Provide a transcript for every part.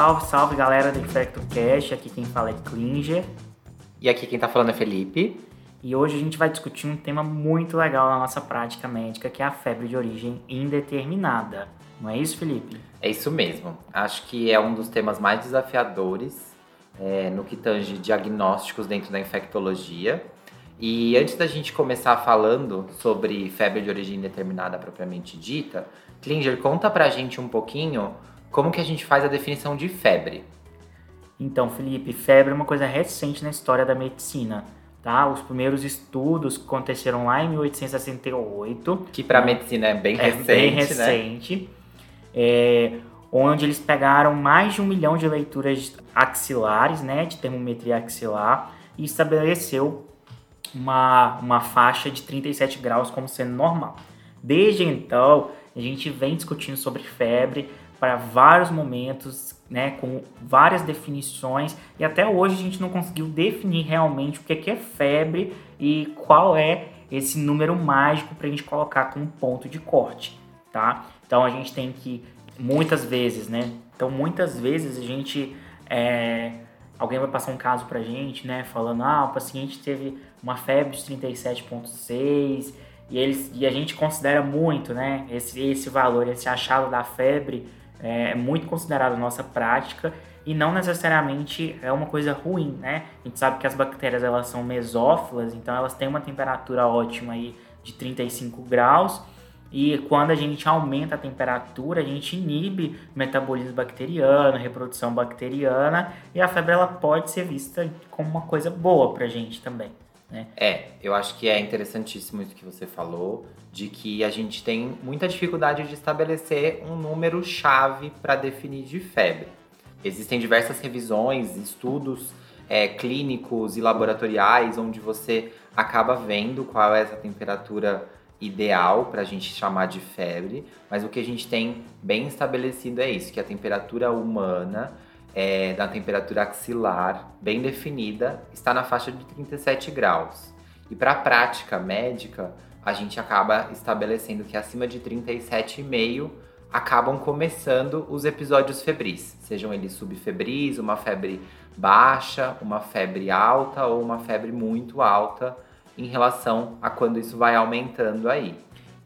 Salve, salve galera do Infecto Cash, aqui quem fala é Klinger. E aqui quem tá falando é Felipe. E hoje a gente vai discutir um tema muito legal na nossa prática médica, que é a febre de origem indeterminada. Não é isso, Felipe? É isso mesmo. Acho que é um dos temas mais desafiadores é, no que tange diagnósticos dentro da infectologia. E antes da gente começar falando sobre febre de origem indeterminada propriamente dita, Klinger, conta pra gente um pouquinho como que a gente faz a definição de febre. Então, Felipe, febre é uma coisa recente na história da medicina. Tá? Os primeiros estudos aconteceram lá em 1868. Que para medicina é bem é recente, bem né? recente. É, onde eles pegaram mais de um milhão de leituras axilares, né, de termometria axilar, e estabeleceu uma, uma faixa de 37 graus como sendo normal. Desde então, a gente vem discutindo sobre febre para vários momentos, né, com várias definições, e até hoje a gente não conseguiu definir realmente o que é febre e qual é esse número mágico para a gente colocar como ponto de corte, tá? Então a gente tem que, muitas vezes, né? Então muitas vezes a gente, é, alguém vai passar um caso para a gente, né, falando, ah, o paciente teve uma febre de 37,6 e, eles, e a gente considera muito, né, esse, esse valor, esse achado da febre é muito considerado nossa prática e não necessariamente é uma coisa ruim, né? A gente sabe que as bactérias elas são mesófilas, então elas têm uma temperatura ótima aí de 35 graus e quando a gente aumenta a temperatura, a gente inibe o metabolismo bacteriano, reprodução bacteriana e a febre ela pode ser vista como uma coisa boa para a gente também. Né? É, eu acho que é interessantíssimo isso que você falou, de que a gente tem muita dificuldade de estabelecer um número chave para definir de febre. Existem diversas revisões, estudos é, clínicos e laboratoriais onde você acaba vendo qual é essa temperatura ideal para a gente chamar de febre, mas o que a gente tem bem estabelecido é isso, que a temperatura humana é, da temperatura axilar bem definida está na faixa de 37 graus. E para a prática médica, a gente acaba estabelecendo que acima de 37,5 acabam começando os episódios febris, sejam eles subfebris, uma febre baixa, uma febre alta ou uma febre muito alta em relação a quando isso vai aumentando aí.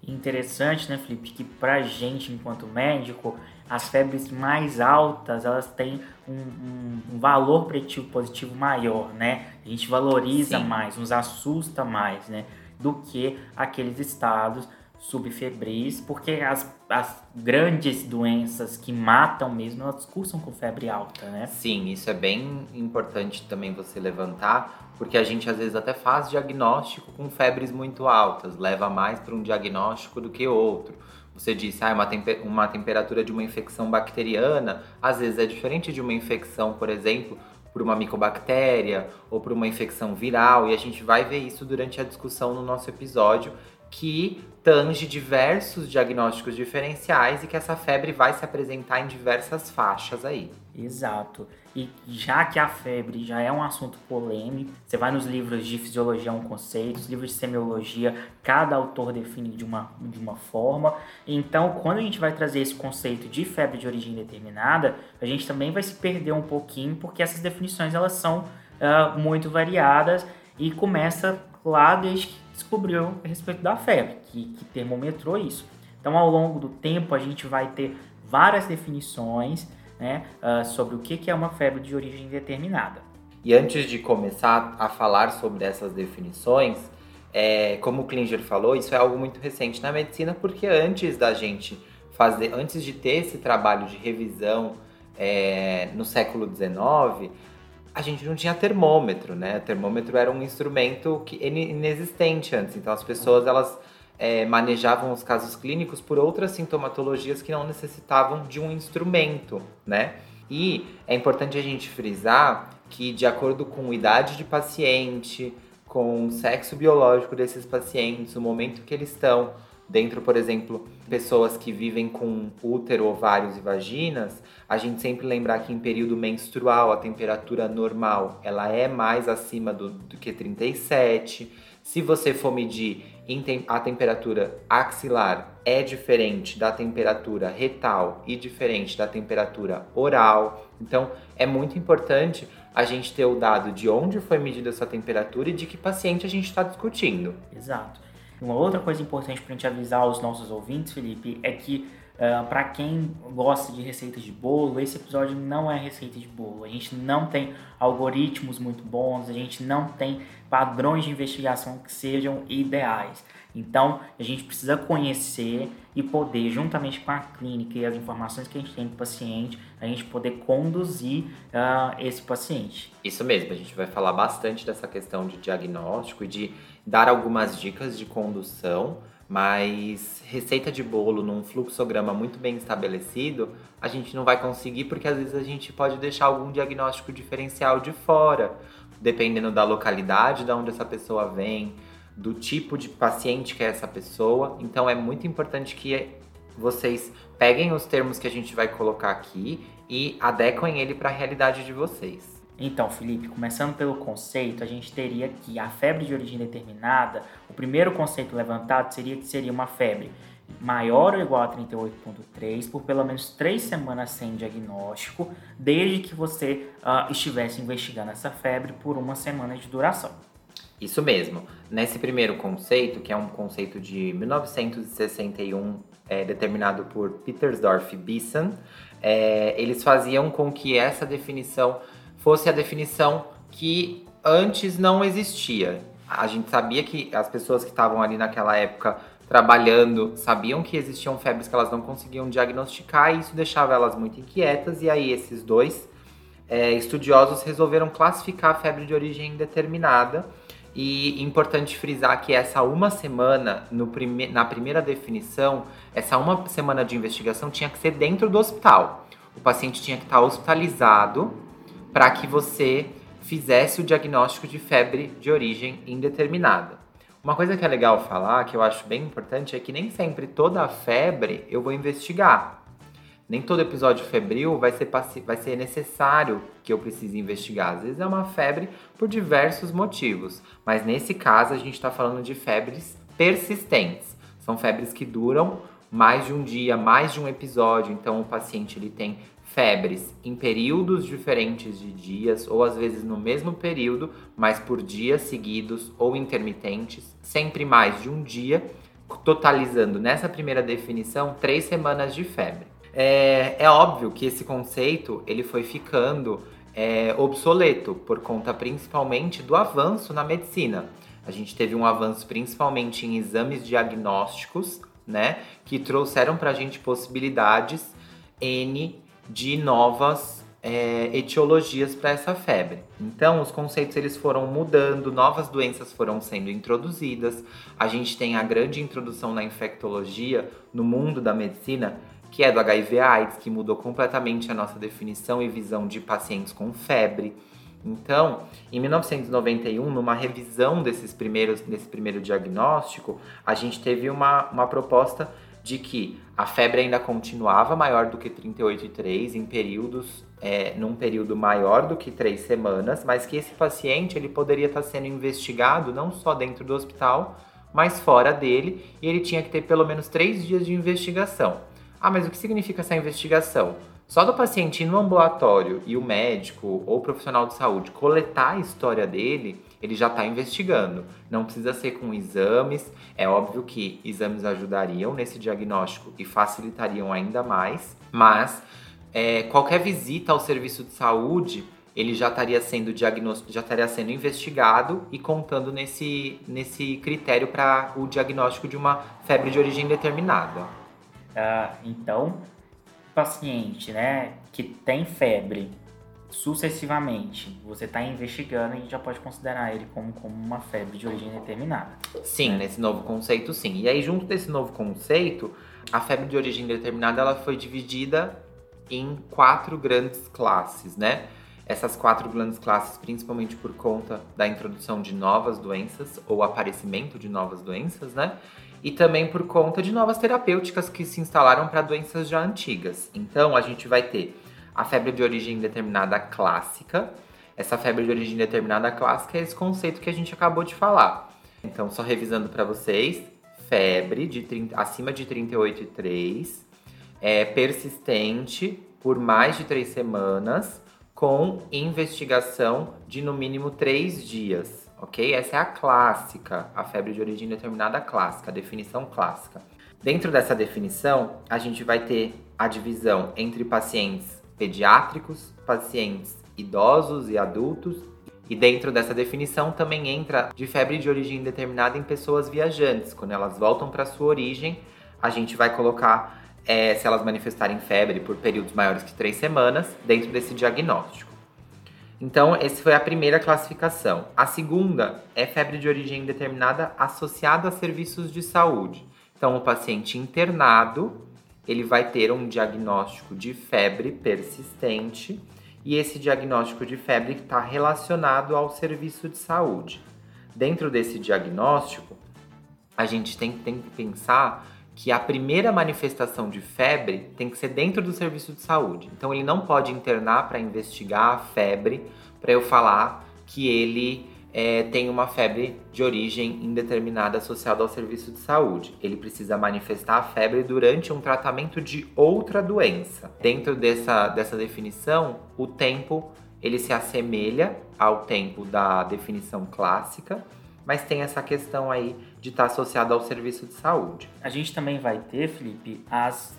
Interessante, né, Felipe, que pra gente, enquanto médico, as febres mais altas, elas têm um, um, um valor preditivo positivo maior, né? A gente valoriza Sim. mais, nos assusta mais, né? Do que aqueles estados subfebris, porque as, as grandes doenças que matam mesmo, elas cursam com febre alta, né? Sim, isso é bem importante também você levantar, porque a gente às vezes até faz diagnóstico com febres muito altas, leva mais para um diagnóstico do que outro. Você disse, ah, uma, temper uma temperatura de uma infecção bacteriana, às vezes é diferente de uma infecção, por exemplo, por uma micobactéria ou por uma infecção viral, e a gente vai ver isso durante a discussão no nosso episódio, que tange diversos diagnósticos diferenciais e que essa febre vai se apresentar em diversas faixas aí. Exato. E já que a febre já é um assunto polêmico, você vai nos livros de fisiologia um conceito, os livros de semiologia, cada autor define de uma, de uma forma. Então, quando a gente vai trazer esse conceito de febre de origem determinada, a gente também vai se perder um pouquinho, porque essas definições elas são uh, muito variadas e começa lá desde que descobriu a respeito da febre, que, que termometrou isso. Então, ao longo do tempo, a gente vai ter várias definições né, uh, sobre o que é uma febre de origem determinada. E antes de começar a falar sobre essas definições, é, como o Klinger falou, isso é algo muito recente na medicina, porque antes da gente fazer, antes de ter esse trabalho de revisão é, no século XIX, a gente não tinha termômetro, né? O termômetro era um instrumento que inexistente antes. Então as pessoas elas é, manejavam os casos clínicos por outras sintomatologias que não necessitavam de um instrumento, né? E é importante a gente frisar que de acordo com a idade de paciente, com o sexo biológico desses pacientes, o momento que eles estão Dentro, por exemplo, pessoas que vivem com útero, ovários e vaginas, a gente sempre lembrar que em período menstrual a temperatura normal ela é mais acima do, do que 37. Se você for medir a temperatura axilar é diferente da temperatura retal e diferente da temperatura oral. Então, é muito importante a gente ter o dado de onde foi medida essa temperatura e de que paciente a gente está discutindo. Exato. Uma outra coisa importante para a gente avisar os nossos ouvintes, Felipe, é que uh, para quem gosta de receitas de bolo, esse episódio não é receita de bolo. A gente não tem algoritmos muito bons, a gente não tem padrões de investigação que sejam ideais. Então, a gente precisa conhecer e poder, juntamente com a clínica e as informações que a gente tem do paciente, a gente poder conduzir uh, esse paciente. Isso mesmo, a gente vai falar bastante dessa questão de diagnóstico e de dar algumas dicas de condução, mas receita de bolo num fluxograma muito bem estabelecido, a gente não vai conseguir porque às vezes a gente pode deixar algum diagnóstico diferencial de fora, dependendo da localidade da onde essa pessoa vem do tipo de paciente que é essa pessoa. Então é muito importante que vocês peguem os termos que a gente vai colocar aqui e adequem ele para a realidade de vocês. Então, Felipe, começando pelo conceito, a gente teria que a febre de origem determinada, o primeiro conceito levantado seria que seria uma febre maior ou igual a 38,3 por pelo menos três semanas sem diagnóstico, desde que você uh, estivesse investigando essa febre por uma semana de duração. Isso mesmo. Nesse primeiro conceito, que é um conceito de 1961, é, determinado por Petersdorf e Bisson, é, eles faziam com que essa definição fosse a definição que antes não existia. A gente sabia que as pessoas que estavam ali naquela época trabalhando sabiam que existiam febres que elas não conseguiam diagnosticar e isso deixava elas muito inquietas. E aí, esses dois é, estudiosos resolveram classificar a febre de origem indeterminada e importante frisar que essa uma semana, prime na primeira definição, essa uma semana de investigação tinha que ser dentro do hospital. O paciente tinha que estar hospitalizado para que você fizesse o diagnóstico de febre de origem indeterminada. Uma coisa que é legal falar, que eu acho bem importante, é que nem sempre toda a febre eu vou investigar. Nem todo episódio febril vai ser, vai ser necessário que eu precise investigar. Às vezes é uma febre por diversos motivos, mas nesse caso a gente está falando de febres persistentes. São febres que duram mais de um dia, mais de um episódio. Então o paciente ele tem febres em períodos diferentes de dias, ou às vezes no mesmo período, mas por dias seguidos ou intermitentes, sempre mais de um dia, totalizando nessa primeira definição três semanas de febre. É, é óbvio que esse conceito ele foi ficando é, obsoleto por conta principalmente do avanço na medicina. A gente teve um avanço principalmente em exames diagnósticos, né, que trouxeram para a gente possibilidades N de novas é, etiologias para essa febre. Então, os conceitos eles foram mudando, novas doenças foram sendo introduzidas. A gente tem a grande introdução na infectologia no mundo da medicina que é do HIV/AIDS, que mudou completamente a nossa definição e visão de pacientes com febre. Então, em 1991, numa revisão desses primeiros, desse primeiro diagnóstico, a gente teve uma, uma proposta de que a febre ainda continuava maior do que 38,3 em períodos, é, num período maior do que três semanas, mas que esse paciente ele poderia estar sendo investigado não só dentro do hospital, mas fora dele, e ele tinha que ter pelo menos três dias de investigação. Ah, mas o que significa essa investigação? Só do paciente ir no ambulatório e o médico ou profissional de saúde coletar a história dele, ele já está investigando. Não precisa ser com exames. É óbvio que exames ajudariam nesse diagnóstico e facilitariam ainda mais, mas é, qualquer visita ao serviço de saúde ele já estaria sendo diagnóstico, já estaria sendo investigado e contando nesse, nesse critério para o diagnóstico de uma febre de origem determinada. Uh, então, paciente né, que tem febre sucessivamente, você está investigando e já pode considerar ele como, como uma febre de origem determinada. Sim, né? nesse novo conceito, sim. E aí, junto desse novo conceito, a febre de origem determinada ela foi dividida em quatro grandes classes, né? essas quatro grandes classes, principalmente por conta da introdução de novas doenças ou aparecimento de novas doenças, né? E também por conta de novas terapêuticas que se instalaram para doenças já antigas. Então, a gente vai ter a febre de origem determinada clássica. Essa febre de origem determinada clássica é esse conceito que a gente acabou de falar. Então, só revisando para vocês, febre de 30, acima de 38,3, é persistente por mais de três semanas, com investigação de no mínimo três dias, ok? Essa é a clássica, a febre de origem determinada clássica, a definição clássica. Dentro dessa definição, a gente vai ter a divisão entre pacientes pediátricos, pacientes idosos e adultos. E dentro dessa definição também entra de febre de origem indeterminada em pessoas viajantes. Quando elas voltam para sua origem, a gente vai colocar é, se elas manifestarem febre por períodos maiores que três semanas dentro desse diagnóstico. Então, essa foi a primeira classificação. A segunda é febre de origem indeterminada associada a serviços de saúde. Então, o paciente internado ele vai ter um diagnóstico de febre persistente e esse diagnóstico de febre está relacionado ao serviço de saúde. Dentro desse diagnóstico, a gente tem, tem que pensar que a primeira manifestação de febre tem que ser dentro do serviço de saúde. Então ele não pode internar para investigar a febre para eu falar que ele é, tem uma febre de origem indeterminada associada ao serviço de saúde. Ele precisa manifestar a febre durante um tratamento de outra doença. Dentro dessa, dessa definição, o tempo ele se assemelha ao tempo da definição clássica, mas tem essa questão aí de estar associado ao serviço de saúde. A gente também vai ter, Felipe, as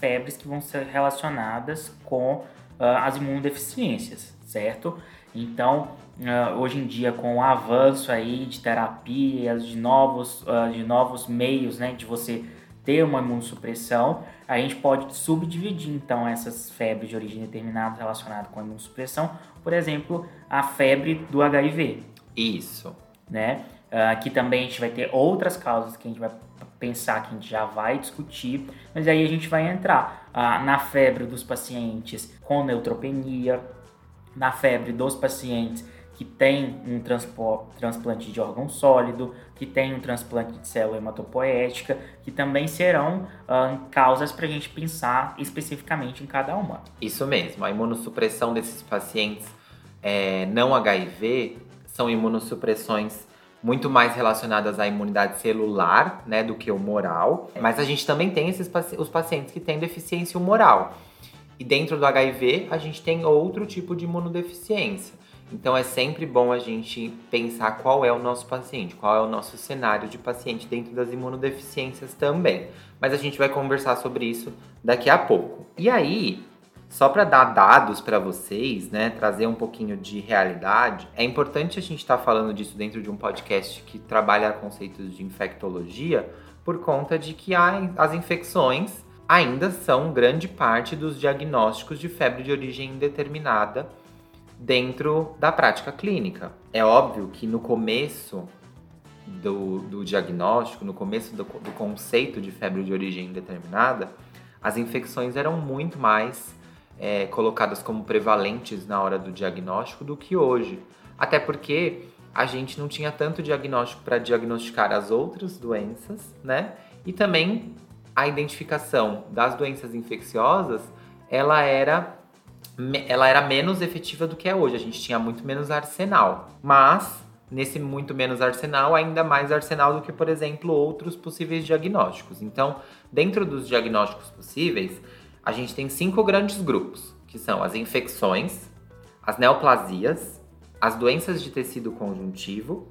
febres que vão ser relacionadas com uh, as imunodeficiências, certo? Então, uh, hoje em dia, com o avanço aí de terapias, de novos, uh, de novos meios, né, de você ter uma imunossupressão, a gente pode subdividir então essas febres de origem determinada relacionadas com a imunossupressão, por exemplo, a febre do HIV. Isso. Né? Uh, aqui também a gente vai ter outras causas que a gente vai pensar que a gente já vai discutir, mas aí a gente vai entrar na febre dos pacientes com neutropenia, na febre dos pacientes que tem um transplante de órgão sólido, que tem um transplante de célula hematopoética, que também serão causas para a gente pensar especificamente em cada uma. Isso mesmo, a imunossupressão desses pacientes é, não HIV são imunossupressões muito mais relacionadas à imunidade celular, né, do que o moral. Mas a gente também tem esses os pacientes que têm deficiência humoral. E dentro do HIV, a gente tem outro tipo de imunodeficiência. Então é sempre bom a gente pensar qual é o nosso paciente, qual é o nosso cenário de paciente dentro das imunodeficiências também. Mas a gente vai conversar sobre isso daqui a pouco. E aí, só para dar dados para vocês, né, trazer um pouquinho de realidade, é importante a gente estar tá falando disso dentro de um podcast que trabalha conceitos de infectologia, por conta de que as infecções ainda são grande parte dos diagnósticos de febre de origem indeterminada dentro da prática clínica. É óbvio que no começo do, do diagnóstico, no começo do, do conceito de febre de origem indeterminada, as infecções eram muito mais é, colocadas como prevalentes na hora do diagnóstico do que hoje. Até porque a gente não tinha tanto diagnóstico para diagnosticar as outras doenças, né? E também a identificação das doenças infecciosas, ela era ela era menos efetiva do que é hoje. A gente tinha muito menos arsenal. Mas nesse muito menos arsenal, ainda mais arsenal do que, por exemplo, outros possíveis diagnósticos. Então, dentro dos diagnósticos possíveis, a gente tem cinco grandes grupos, que são as infecções, as neoplasias, as doenças de tecido conjuntivo,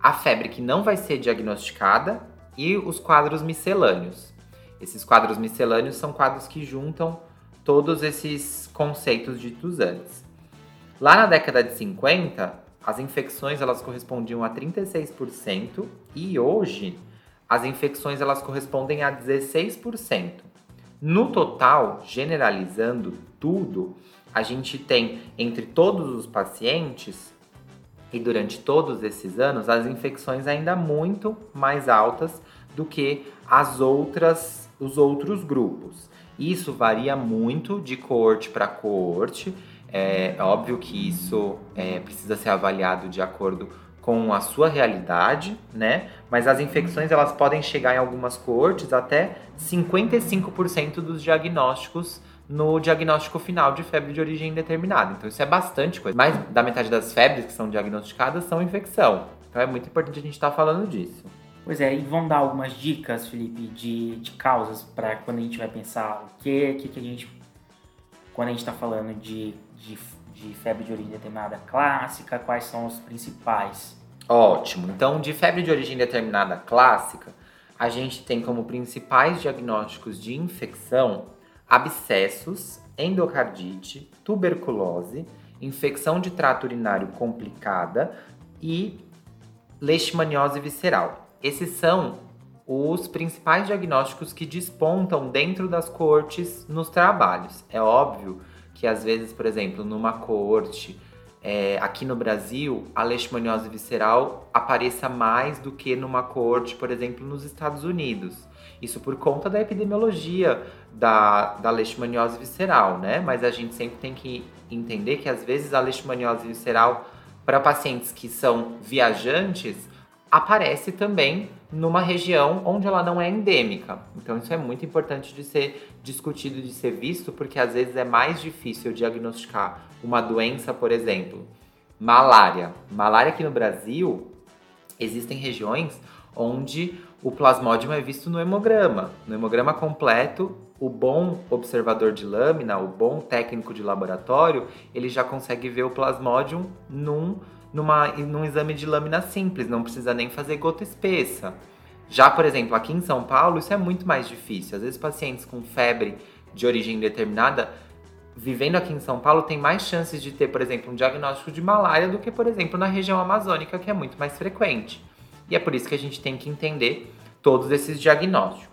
a febre que não vai ser diagnosticada e os quadros miscelâneos. Esses quadros miscelâneos são quadros que juntam todos esses conceitos ditos antes. Lá na década de 50, as infecções elas correspondiam a 36% e hoje as infecções elas correspondem a 16%. No total, generalizando tudo, a gente tem entre todos os pacientes e durante todos esses anos as infecções ainda muito mais altas do que as outras os outros grupos. Isso varia muito de coorte para coorte É óbvio que isso é, precisa ser avaliado de acordo com a sua realidade, né? Mas as infecções elas podem chegar em algumas coortes até 55% dos diagnósticos no diagnóstico final de febre de origem indeterminada. Então isso é bastante coisa. Mais da metade das febres que são diagnosticadas são infecção. Então é muito importante a gente estar tá falando disso. Pois é, e vão dar algumas dicas, Felipe, de, de causas para quando a gente vai pensar o que, que, que a gente. Quando a gente está falando de, de, de febre de origem determinada clássica, quais são os principais? Ótimo. Então, de febre de origem determinada clássica, a gente tem como principais diagnósticos de infecção abscessos, endocardite, tuberculose, infecção de trato urinário complicada e leishmaniose visceral. Esses são os principais diagnósticos que despontam dentro das cortes nos trabalhos. É óbvio que às vezes, por exemplo, numa corte é, aqui no Brasil, a leishmaniose visceral apareça mais do que numa corte, por exemplo, nos Estados Unidos. Isso por conta da epidemiologia da, da leishmaniose visceral, né? Mas a gente sempre tem que entender que às vezes a leishmaniose visceral para pacientes que são viajantes aparece também numa região onde ela não é endêmica. Então isso é muito importante de ser discutido, de ser visto, porque às vezes é mais difícil diagnosticar uma doença, por exemplo, malária. Malária aqui no Brasil, existem regiões onde o plasmódio é visto no hemograma. No hemograma completo, o bom observador de lâmina, o bom técnico de laboratório, ele já consegue ver o plasmódio num, numa, num exame de lâmina simples, não precisa nem fazer gota espessa. Já, por exemplo, aqui em São Paulo, isso é muito mais difícil. Às vezes, pacientes com febre de origem determinada, vivendo aqui em São Paulo, tem mais chances de ter, por exemplo, um diagnóstico de malária do que, por exemplo, na região amazônica, que é muito mais frequente. E é por isso que a gente tem que entender todos esses diagnósticos.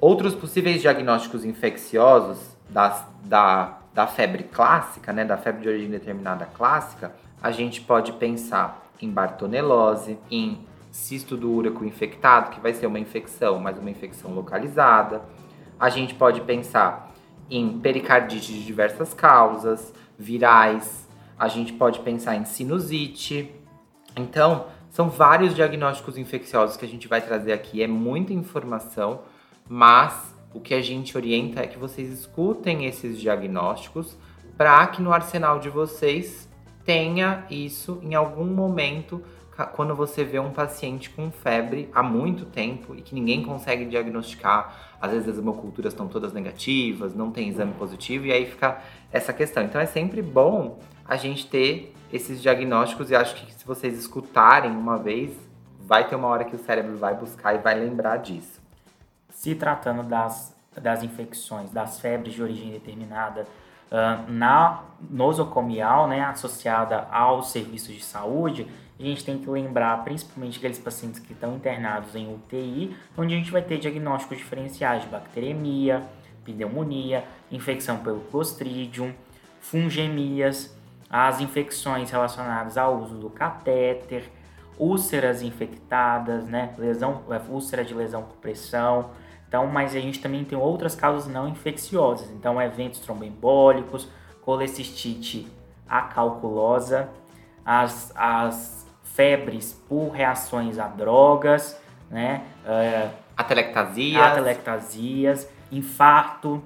Outros possíveis diagnósticos infecciosos das, da, da febre clássica, né, da febre de origem determinada clássica, a gente pode pensar em bartonelose, em cisto do úrico infectado, que vai ser uma infecção, mas uma infecção localizada. A gente pode pensar em pericardite de diversas causas, virais. A gente pode pensar em sinusite. Então, são vários diagnósticos infecciosos que a gente vai trazer aqui, é muita informação, mas o que a gente orienta é que vocês escutem esses diagnósticos para que no arsenal de vocês tenha isso em algum momento quando você vê um paciente com febre há muito tempo e que ninguém consegue diagnosticar, às vezes as hemoculturas estão todas negativas, não tem exame positivo e aí fica essa questão. Então é sempre bom a gente ter esses diagnósticos e acho que se vocês escutarem uma vez, vai ter uma hora que o cérebro vai buscar e vai lembrar disso. Se tratando das, das infecções, das febres de origem determinada, uh, na nosocomial, né, associada aos serviços de saúde, a gente tem que lembrar principalmente aqueles pacientes que estão internados em UTI, onde a gente vai ter diagnósticos diferenciais de bacteremia, pneumonia, infecção pelo Clostridium, fungemias, as infecções relacionadas ao uso do catéter, úlceras infectadas, né, lesão, é, úlcera de lesão por pressão. Então, mas a gente também tem outras causas não infecciosas. Então, eventos tromboembólicos, colecistite acalculosa, as, as febres por reações a drogas, né? Uh, atelectasias. atelectasias, infarto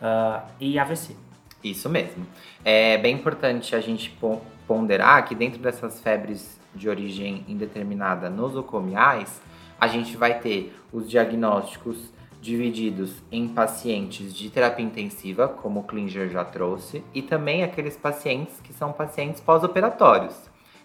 uh, e AVC. Isso mesmo. É bem importante a gente ponderar que dentro dessas febres de origem indeterminada nosocomiais, a gente vai ter os diagnósticos divididos em pacientes de terapia intensiva, como o Klinger já trouxe, e também aqueles pacientes que são pacientes pós-operatórios.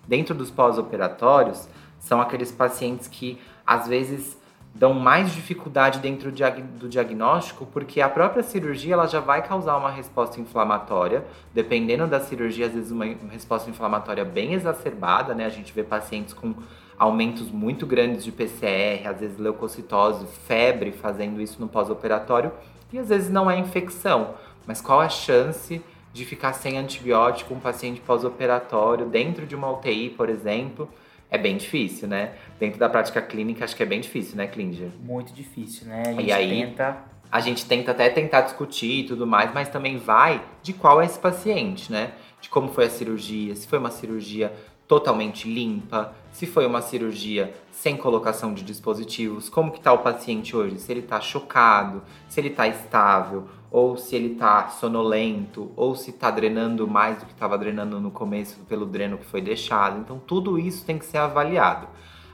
Dentro dos pós-operatórios, são aqueles pacientes que às vezes dão mais dificuldade dentro do diagnóstico, porque a própria cirurgia ela já vai causar uma resposta inflamatória, dependendo da cirurgia, às vezes uma resposta inflamatória bem exacerbada, né? A gente vê pacientes com aumentos muito grandes de PCR, às vezes leucocitose, febre, fazendo isso no pós-operatório, e às vezes não é infecção. Mas qual a chance de ficar sem antibiótico um paciente pós-operatório dentro de uma UTI, por exemplo? é bem difícil, né? Dentro da prática clínica, acho que é bem difícil, né, Klinger? Muito difícil, né? A gente e aí, tenta a gente tenta até tentar discutir e tudo mais, mas também vai de qual é esse paciente, né? De como foi a cirurgia, se foi uma cirurgia totalmente limpa, se foi uma cirurgia sem colocação de dispositivos, como que está o paciente hoje, se ele está chocado, se ele está estável, ou se ele está sonolento, ou se está drenando mais do que estava drenando no começo pelo dreno que foi deixado. Então tudo isso tem que ser avaliado.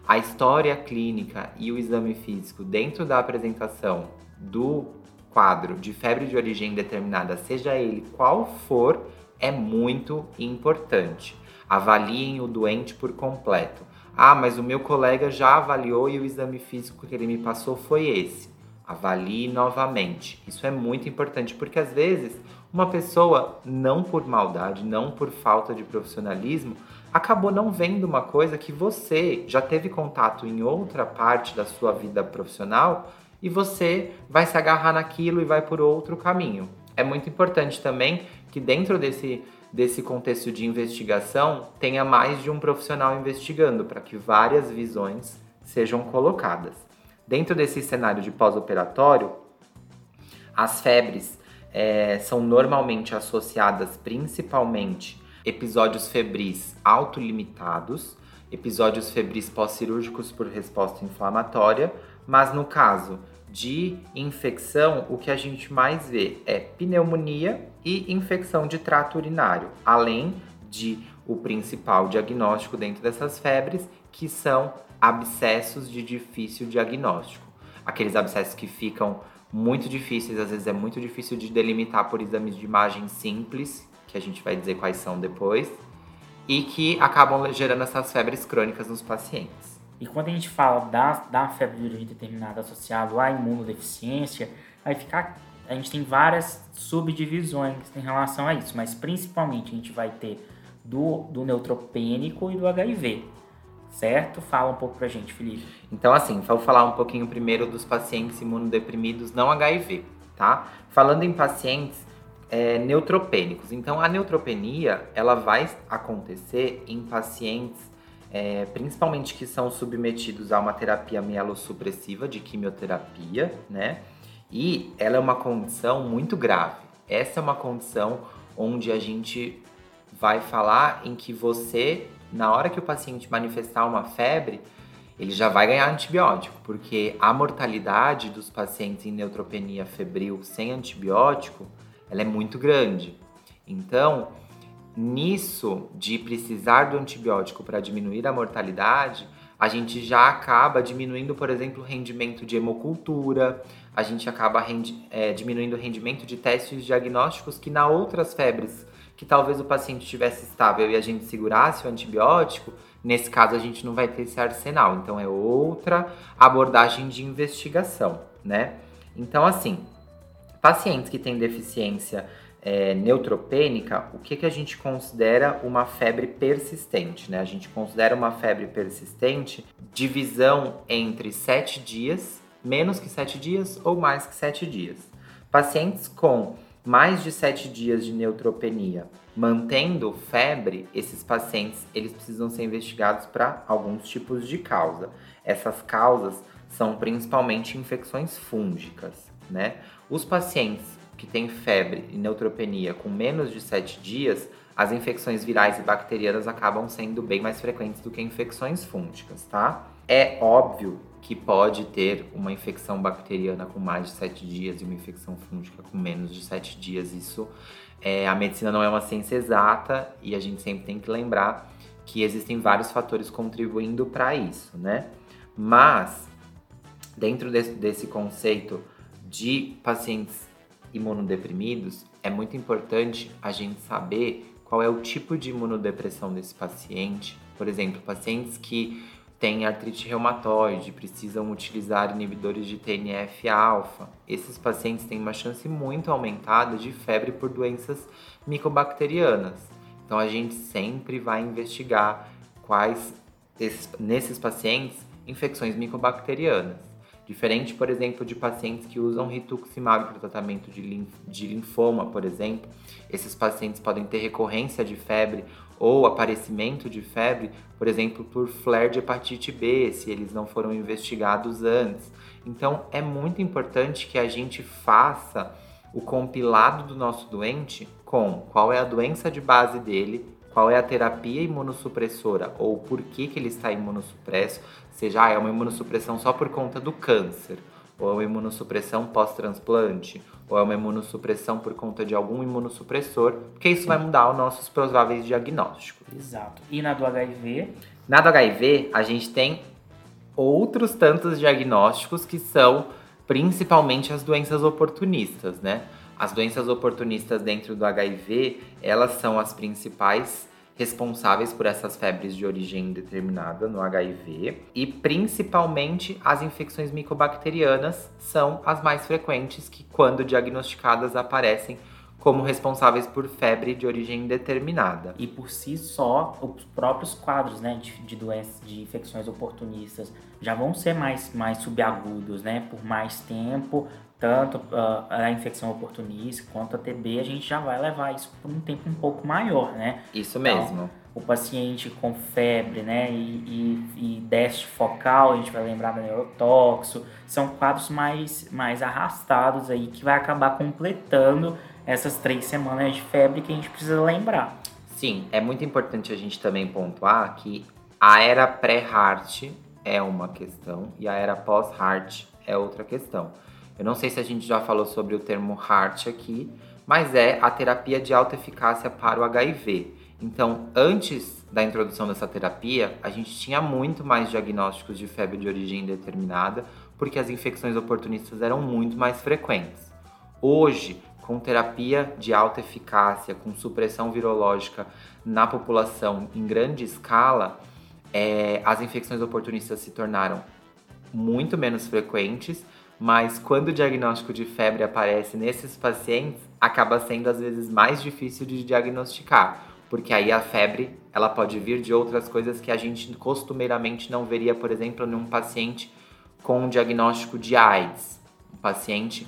A história clínica e o exame físico dentro da apresentação do quadro de febre de origem determinada, seja ele qual for, é muito importante. Avaliem o doente por completo. Ah, mas o meu colega já avaliou e o exame físico que ele me passou foi esse. Avalie novamente. Isso é muito importante porque às vezes uma pessoa, não por maldade, não por falta de profissionalismo, acabou não vendo uma coisa que você já teve contato em outra parte da sua vida profissional e você vai se agarrar naquilo e vai por outro caminho. É muito importante também que dentro desse desse contexto de investigação tenha mais de um profissional investigando para que várias visões sejam colocadas. Dentro desse cenário de pós-operatório, as febres é, são normalmente associadas principalmente episódios febris autolimitados, episódios febris pós-cirúrgicos por resposta inflamatória, mas no caso de infecção, o que a gente mais vê é pneumonia e infecção de trato urinário, além de o principal diagnóstico dentro dessas febres, que são abscessos de difícil diagnóstico. Aqueles abscessos que ficam muito difíceis, às vezes é muito difícil de delimitar por exames de imagem simples, que a gente vai dizer quais são depois, e que acabam gerando essas febres crônicas nos pacientes. E quando a gente fala da, da febre origem determinada associado à imunodeficiência, aí fica, a gente tem várias subdivisões em relação a isso, mas principalmente a gente vai ter do, do neutropênico e do HIV, certo? Fala um pouco pra gente, Felipe. Então, assim, vou falar um pouquinho primeiro dos pacientes imunodeprimidos não HIV, tá? Falando em pacientes é, neutropênicos. Então, a neutropenia, ela vai acontecer em pacientes é, principalmente que são submetidos a uma terapia mielossupressiva de quimioterapia, né? E ela é uma condição muito grave. Essa é uma condição onde a gente vai falar em que você, na hora que o paciente manifestar uma febre, ele já vai ganhar antibiótico, porque a mortalidade dos pacientes em neutropenia febril sem antibiótico, ela é muito grande. Então, nisso de precisar do antibiótico para diminuir a mortalidade, a gente já acaba diminuindo, por exemplo, o rendimento de hemocultura, a gente acaba é, diminuindo o rendimento de testes diagnósticos que na outras febres, que talvez o paciente estivesse estável e a gente segurasse o antibiótico, nesse caso a gente não vai ter esse arsenal. Então é outra abordagem de investigação, né? Então assim, pacientes que têm deficiência é, neutropênica, o que, que a gente considera uma febre persistente? Né? A gente considera uma febre persistente divisão entre 7 dias, menos que 7 dias ou mais que 7 dias. Pacientes com mais de 7 dias de neutropenia mantendo febre, esses pacientes eles precisam ser investigados para alguns tipos de causa. Essas causas são principalmente infecções fúngicas, né? Os pacientes que tem febre e neutropenia com menos de 7 dias, as infecções virais e bacterianas acabam sendo bem mais frequentes do que infecções fúngicas, tá? É óbvio que pode ter uma infecção bacteriana com mais de 7 dias e uma infecção fúngica com menos de 7 dias. Isso é, a medicina não é uma ciência exata e a gente sempre tem que lembrar que existem vários fatores contribuindo para isso, né? Mas dentro desse, desse conceito de pacientes imunodeprimidos, é muito importante a gente saber qual é o tipo de imunodepressão desse paciente. Por exemplo, pacientes que têm artrite reumatoide, precisam utilizar inibidores de TNF-alfa. Esses pacientes têm uma chance muito aumentada de febre por doenças micobacterianas. Então a gente sempre vai investigar quais nesses pacientes infecções micobacterianas. Diferente, por exemplo, de pacientes que usam rituximab para o tratamento de, linf de linfoma, por exemplo. Esses pacientes podem ter recorrência de febre ou aparecimento de febre, por exemplo, por flare de hepatite B, se eles não foram investigados antes. Então, é muito importante que a gente faça o compilado do nosso doente com qual é a doença de base dele, qual é a terapia imunossupressora ou por que, que ele está imunossupresso, seja ah, é uma imunossupressão só por conta do câncer, ou é uma imunossupressão pós-transplante, ou é uma imunossupressão por conta de algum imunossupressor, porque isso vai mudar os nossos prováveis diagnósticos. Exato. E na do HIV? Na do HIV, a gente tem outros tantos diagnósticos que são principalmente as doenças oportunistas, né? As doenças oportunistas dentro do HIV, elas são as principais responsáveis por essas febres de origem indeterminada no HIV e principalmente as infecções micobacterianas são as mais frequentes que quando diagnosticadas aparecem como responsáveis por febre de origem indeterminada. E por si só, os próprios quadros né, de, de doenças, de infecções oportunistas já vão ser mais, mais subagudos, né? Por mais tempo, tanto uh, a infecção oportunista quanto a TB, a gente já vai levar isso por um tempo um pouco maior, né? Isso mesmo. Então, o paciente com febre, né, e, e, e focal, a gente vai lembrar da neurotóxico, são quadros mais, mais arrastados aí que vai acabar completando essas três semanas de febre que a gente precisa lembrar. Sim, é muito importante a gente também pontuar que a era pré-heart é uma questão e a era pós-heart é outra questão. Eu não sei se a gente já falou sobre o termo HEART aqui, mas é a terapia de alta eficácia para o HIV. Então, antes da introdução dessa terapia, a gente tinha muito mais diagnósticos de febre de origem indeterminada, porque as infecções oportunistas eram muito mais frequentes. Hoje, com terapia de alta eficácia, com supressão virológica na população em grande escala, é, as infecções oportunistas se tornaram muito menos frequentes mas quando o diagnóstico de febre aparece nesses pacientes, acaba sendo às vezes mais difícil de diagnosticar, porque aí a febre ela pode vir de outras coisas que a gente costumeiramente não veria, por exemplo, num paciente com um diagnóstico de AIDS, um paciente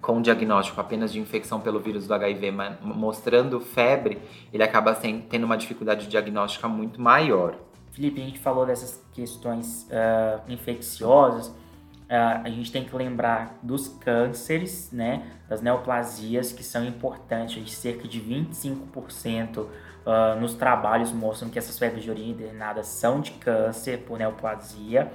com diagnóstico apenas de infecção pelo vírus do HIV, mostrando febre, ele acaba tendo uma dificuldade diagnóstica muito maior. Felipe, a gente falou dessas questões uh, infecciosas, Uh, a gente tem que lembrar dos cânceres, né, das neoplasias, que são importantes, de cerca de 25% uh, ah, nos trabalhos mostram que essas febres de origem internada são de câncer por neoplasia.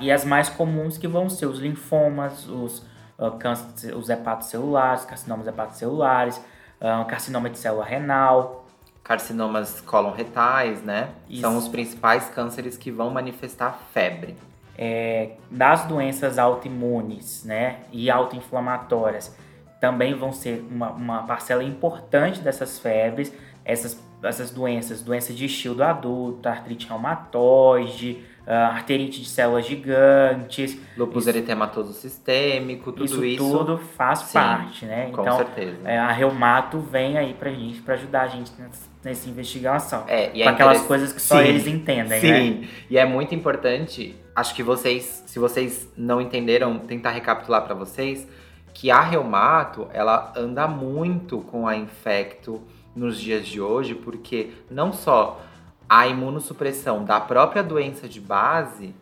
E as mais comuns que vão ser os linfomas, os, uh, câncer, os hepatocelulares, carcinomas hepatocelulares, uh, carcinoma de célula renal. Carcinomas colon-retais, né? Isso. São os principais cânceres que vão manifestar febre é, das doenças autoimunes né, e autoinflamatórias também vão ser uma, uma, parcela importante dessas febres, essas, essas doenças, doenças de estilo adulto, artrite reumatoide, uh, arterite de células gigantes. Lupus eritematoso sistêmico, tudo isso. Isso tudo faz Sim, parte, né? Com então, certeza. É, a Reumato vem aí pra gente, para ajudar a gente nessa, nessa investigação. É, e é aquelas coisas que só Sim. eles entendem, Sim. né? Sim, e é muito importante acho que vocês, se vocês não entenderam, tentar recapitular para vocês que a reumato, ela anda muito com a infecto nos dias de hoje, porque não só a imunossupressão da própria doença de base,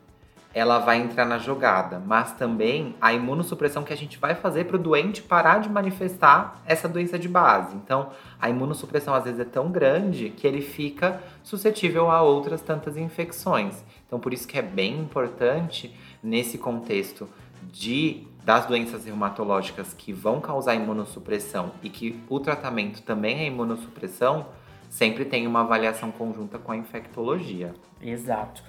ela vai entrar na jogada, mas também a imunossupressão que a gente vai fazer para o doente parar de manifestar essa doença de base. Então, a imunossupressão às vezes é tão grande que ele fica suscetível a outras tantas infecções. Então, por isso que é bem importante nesse contexto de das doenças reumatológicas que vão causar imunossupressão e que o tratamento também é imunossupressão, sempre tem uma avaliação conjunta com a infectologia. Exato.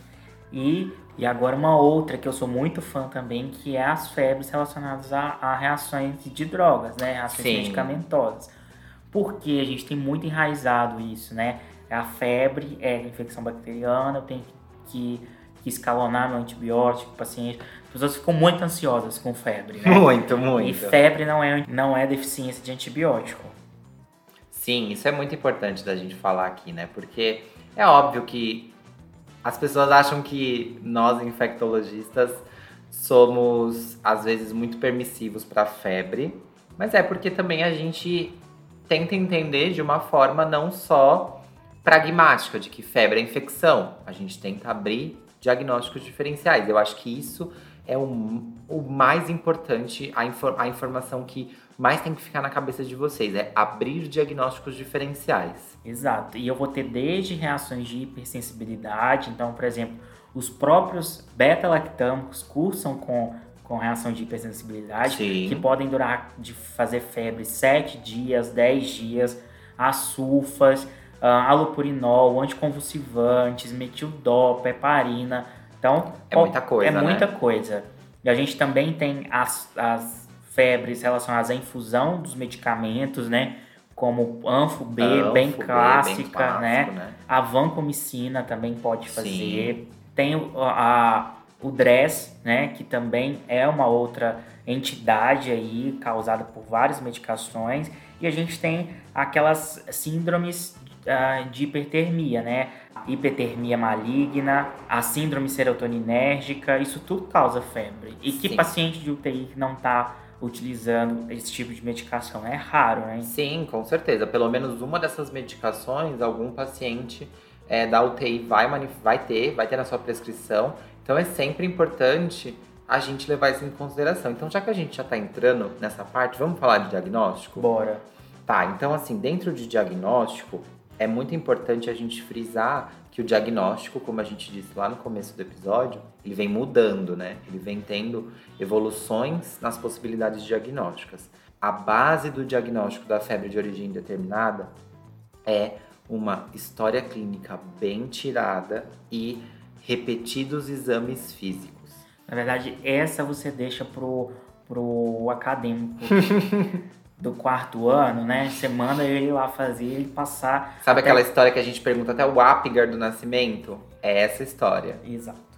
E, e agora uma outra que eu sou muito fã também, que é as febres relacionadas a, a reações de drogas, né? Reações Sim. medicamentosas. Porque a gente tem muito enraizado isso, né? A febre é infecção bacteriana, eu tenho que, que escalonar meu antibiótico, paciente. As pessoas ficam muito ansiosas com febre, né? Muito, muito. E febre não é, não é deficiência de antibiótico. Sim, isso é muito importante da gente falar aqui, né? Porque é óbvio que as pessoas acham que nós, infectologistas, somos às vezes muito permissivos para febre, mas é porque também a gente tenta entender de uma forma não só pragmática de que febre é infecção. A gente tenta abrir diagnósticos diferenciais. Eu acho que isso é o, o mais importante, a, infor, a informação que mais tem que ficar na cabeça de vocês, é abrir diagnósticos diferenciais. Exato. E eu vou ter desde reações de hipersensibilidade, então, por exemplo, os próprios beta-lactâmicos cursam com, com reação de hipersensibilidade, Sim. que podem durar de fazer febre 7 dias, 10 dias, as sulfas, uh, alopurinol, anticonvulsivantes, metildop, heparina. Então, é muita coisa. É né? muita coisa. E a gente também tem as, as febres relacionadas à infusão dos medicamentos, né? Como Anfo B, Anfo bem, B, clássica, bem clássico, né? né? A vancomicina também pode fazer. Sim. Tem o, a, o DRES, né? Que também é uma outra entidade aí causada por várias medicações. E a gente tem aquelas síndromes uh, de hipertermia, né? Hipertermia maligna, a síndrome serotoninérgica, isso tudo causa febre. E que Sim. paciente de UTI que não está utilizando esse tipo de medicação? É raro, né? Sim, com certeza. Pelo menos uma dessas medicações, algum paciente é, da UTI vai, vai ter, vai ter na sua prescrição. Então é sempre importante a gente levar isso em consideração. Então, já que a gente já está entrando nessa parte, vamos falar de diagnóstico? Bora. Tá, então assim, dentro de diagnóstico, é muito importante a gente frisar que o diagnóstico, como a gente disse lá no começo do episódio, ele vem mudando, né? Ele vem tendo evoluções nas possibilidades diagnósticas. A base do diagnóstico da febre de origem indeterminada é uma história clínica bem tirada e repetidos exames físicos. Na verdade, essa você deixa pro, pro acadêmico do quarto ano, né? Você manda ele lá fazer e passar. Sabe até- aquela história que a gente pergunta até o Apgar do nascimento? É essa história. Exato.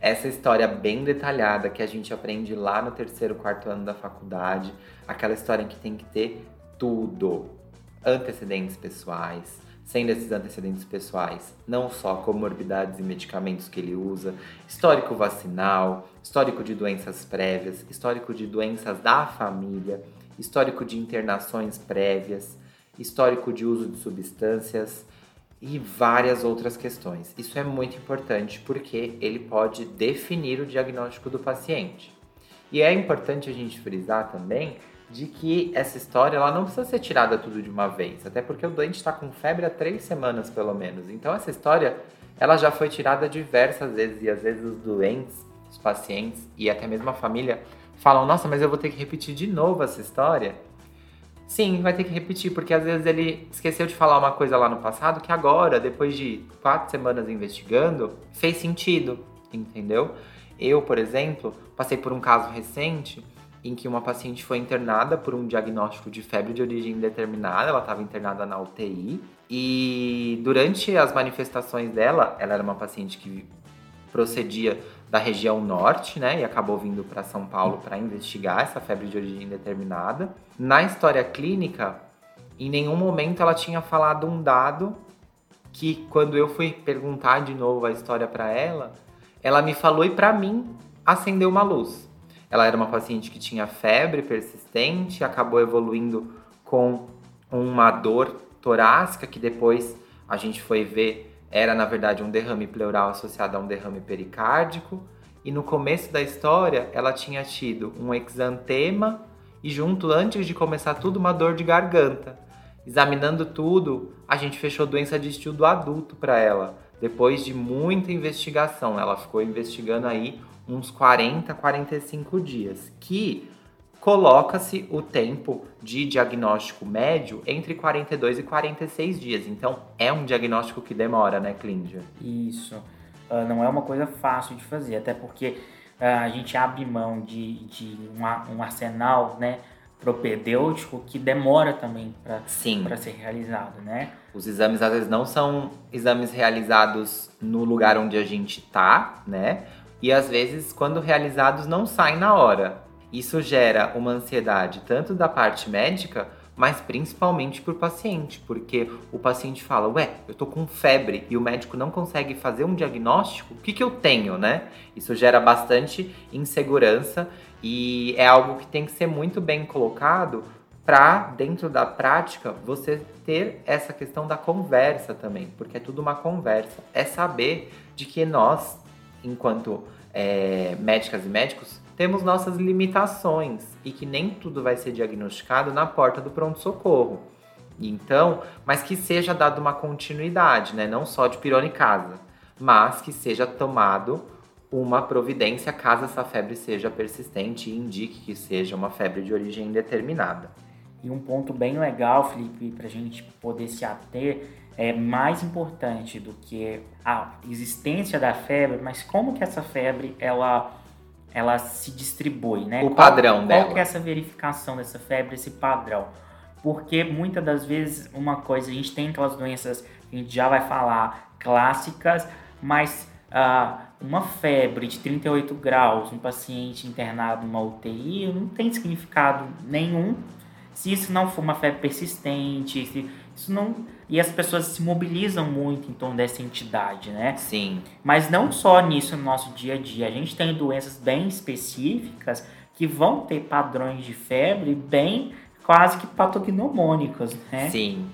Essa história bem detalhada que a gente aprende lá no terceiro, quarto ano da faculdade. Aquela história em que tem que ter tudo. Antecedentes pessoais. Sendo esses antecedentes pessoais, não só comorbidades e medicamentos que ele usa, histórico vacinal, histórico de doenças prévias, histórico de doenças da família, histórico de internações prévias, histórico de uso de substâncias e várias outras questões. Isso é muito importante porque ele pode definir o diagnóstico do paciente. E é importante a gente frisar também de que essa história ela não precisa ser tirada tudo de uma vez, até porque o doente está com febre há três semanas pelo menos. Então essa história ela já foi tirada diversas vezes e às vezes os doentes, os pacientes e até mesmo a família falam: Nossa, mas eu vou ter que repetir de novo essa história. Sim, vai ter que repetir, porque às vezes ele esqueceu de falar uma coisa lá no passado que agora, depois de quatro semanas investigando, fez sentido, entendeu? Eu, por exemplo, passei por um caso recente em que uma paciente foi internada por um diagnóstico de febre de origem indeterminada, ela estava internada na UTI, e durante as manifestações dela, ela era uma paciente que procedia da região norte, né, e acabou vindo para São Paulo para investigar essa febre de origem indeterminada. Na história clínica, em nenhum momento ela tinha falado um dado que quando eu fui perguntar de novo a história para ela, ela me falou e para mim acendeu uma luz. Ela era uma paciente que tinha febre persistente, acabou evoluindo com uma dor torácica que depois a gente foi ver era na verdade um derrame pleural associado a um derrame pericárdico. E no começo da história, ela tinha tido um exantema e junto antes de começar tudo uma dor de garganta. Examinando tudo, a gente fechou doença de estudo adulto para ela. Depois de muita investigação, ela ficou investigando aí uns 40, 45 dias, que coloca-se o tempo de diagnóstico médio entre 42 e 46 dias. Então, é um diagnóstico que demora, né, Clíndia? Isso. Uh, não é uma coisa fácil de fazer, até porque uh, a gente abre mão de, de um, a- um arsenal, né, propedêutico que demora também para ser realizado, né? Os exames às vezes não são exames realizados no lugar onde a gente tá, né? E às vezes, quando realizados, não saem na hora. Isso gera uma ansiedade tanto da parte médica mas principalmente para o paciente, porque o paciente fala, ué, eu tô com febre e o médico não consegue fazer um diagnóstico, o que, que eu tenho, né? Isso gera bastante insegurança e é algo que tem que ser muito bem colocado para dentro da prática você ter essa questão da conversa também, porque é tudo uma conversa. É saber de que nós, enquanto é, médicas e médicos, temos nossas limitações e que nem tudo vai ser diagnosticado na porta do pronto-socorro. Então, mas que seja dado uma continuidade, né? Não só de pirona em casa, mas que seja tomado uma providência caso essa febre seja persistente e indique que seja uma febre de origem indeterminada. E um ponto bem legal, Felipe, para a gente poder se ater, é mais importante do que a existência da febre, mas como que essa febre ela, ela se distribui, né? O padrão qual, dela. Qual que é essa verificação dessa febre, esse padrão? Porque muitas das vezes uma coisa, a gente tem aquelas doenças que a gente já vai falar clássicas, mas ah, uma febre de 38 graus, um paciente internado numa UTI, não tem significado nenhum se isso não for uma febre persistente, se isso não e as pessoas se mobilizam muito em torno dessa entidade, né? Sim. Mas não só nisso no nosso dia a dia, a gente tem doenças bem específicas que vão ter padrões de febre bem quase que patognomônicos, né? Sim.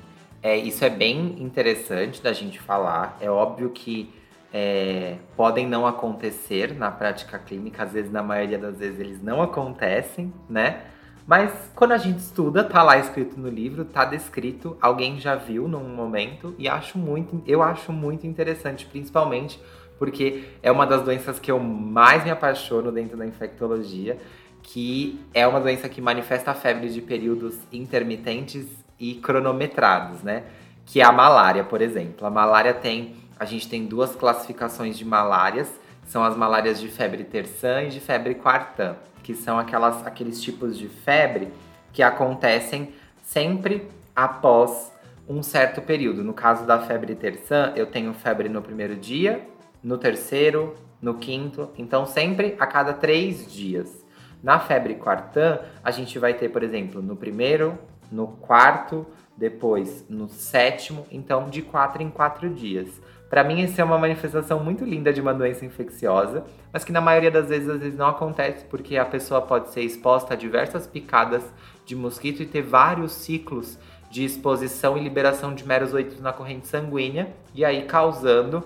É, isso é bem interessante da gente falar. É óbvio que é, podem não acontecer na prática clínica, às vezes, na maioria das vezes, eles não acontecem, né? Mas quando a gente estuda, tá lá escrito no livro, tá descrito, alguém já viu num momento e acho muito, eu acho muito interessante, principalmente porque é uma das doenças que eu mais me apaixono dentro da infectologia, que é uma doença que manifesta a febre de períodos intermitentes e cronometrados, né? Que é a malária, por exemplo. A malária tem, a gente tem duas classificações de malárias, são as malárias de febre terçã e de febre quartã que são aquelas, aqueles tipos de febre que acontecem sempre após um certo período. No caso da febre terçã, eu tenho febre no primeiro dia, no terceiro, no quinto, então sempre a cada três dias. Na febre quartã, a gente vai ter, por exemplo, no primeiro, no quarto, depois no sétimo, então de quatro em quatro dias. Para mim, isso é uma manifestação muito linda de uma doença infecciosa, mas que na maioria das vezes, às vezes não acontece porque a pessoa pode ser exposta a diversas picadas de mosquito e ter vários ciclos de exposição e liberação de merozoitos na corrente sanguínea e aí causando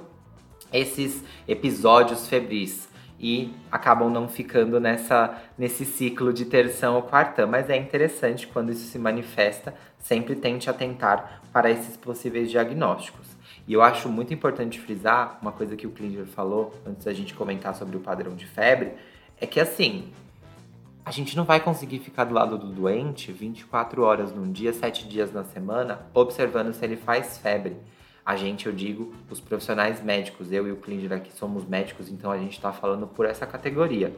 esses episódios febris e acabam não ficando nessa nesse ciclo de terção ou quartã, mas é interessante quando isso se manifesta, sempre tente atentar para esses possíveis diagnósticos. E eu acho muito importante frisar uma coisa que o Klinger falou antes da gente comentar sobre o padrão de febre, é que assim, a gente não vai conseguir ficar do lado do doente 24 horas num dia, 7 dias na semana, observando se ele faz febre. A gente, eu digo, os profissionais médicos, eu e o Klinger aqui somos médicos, então a gente está falando por essa categoria.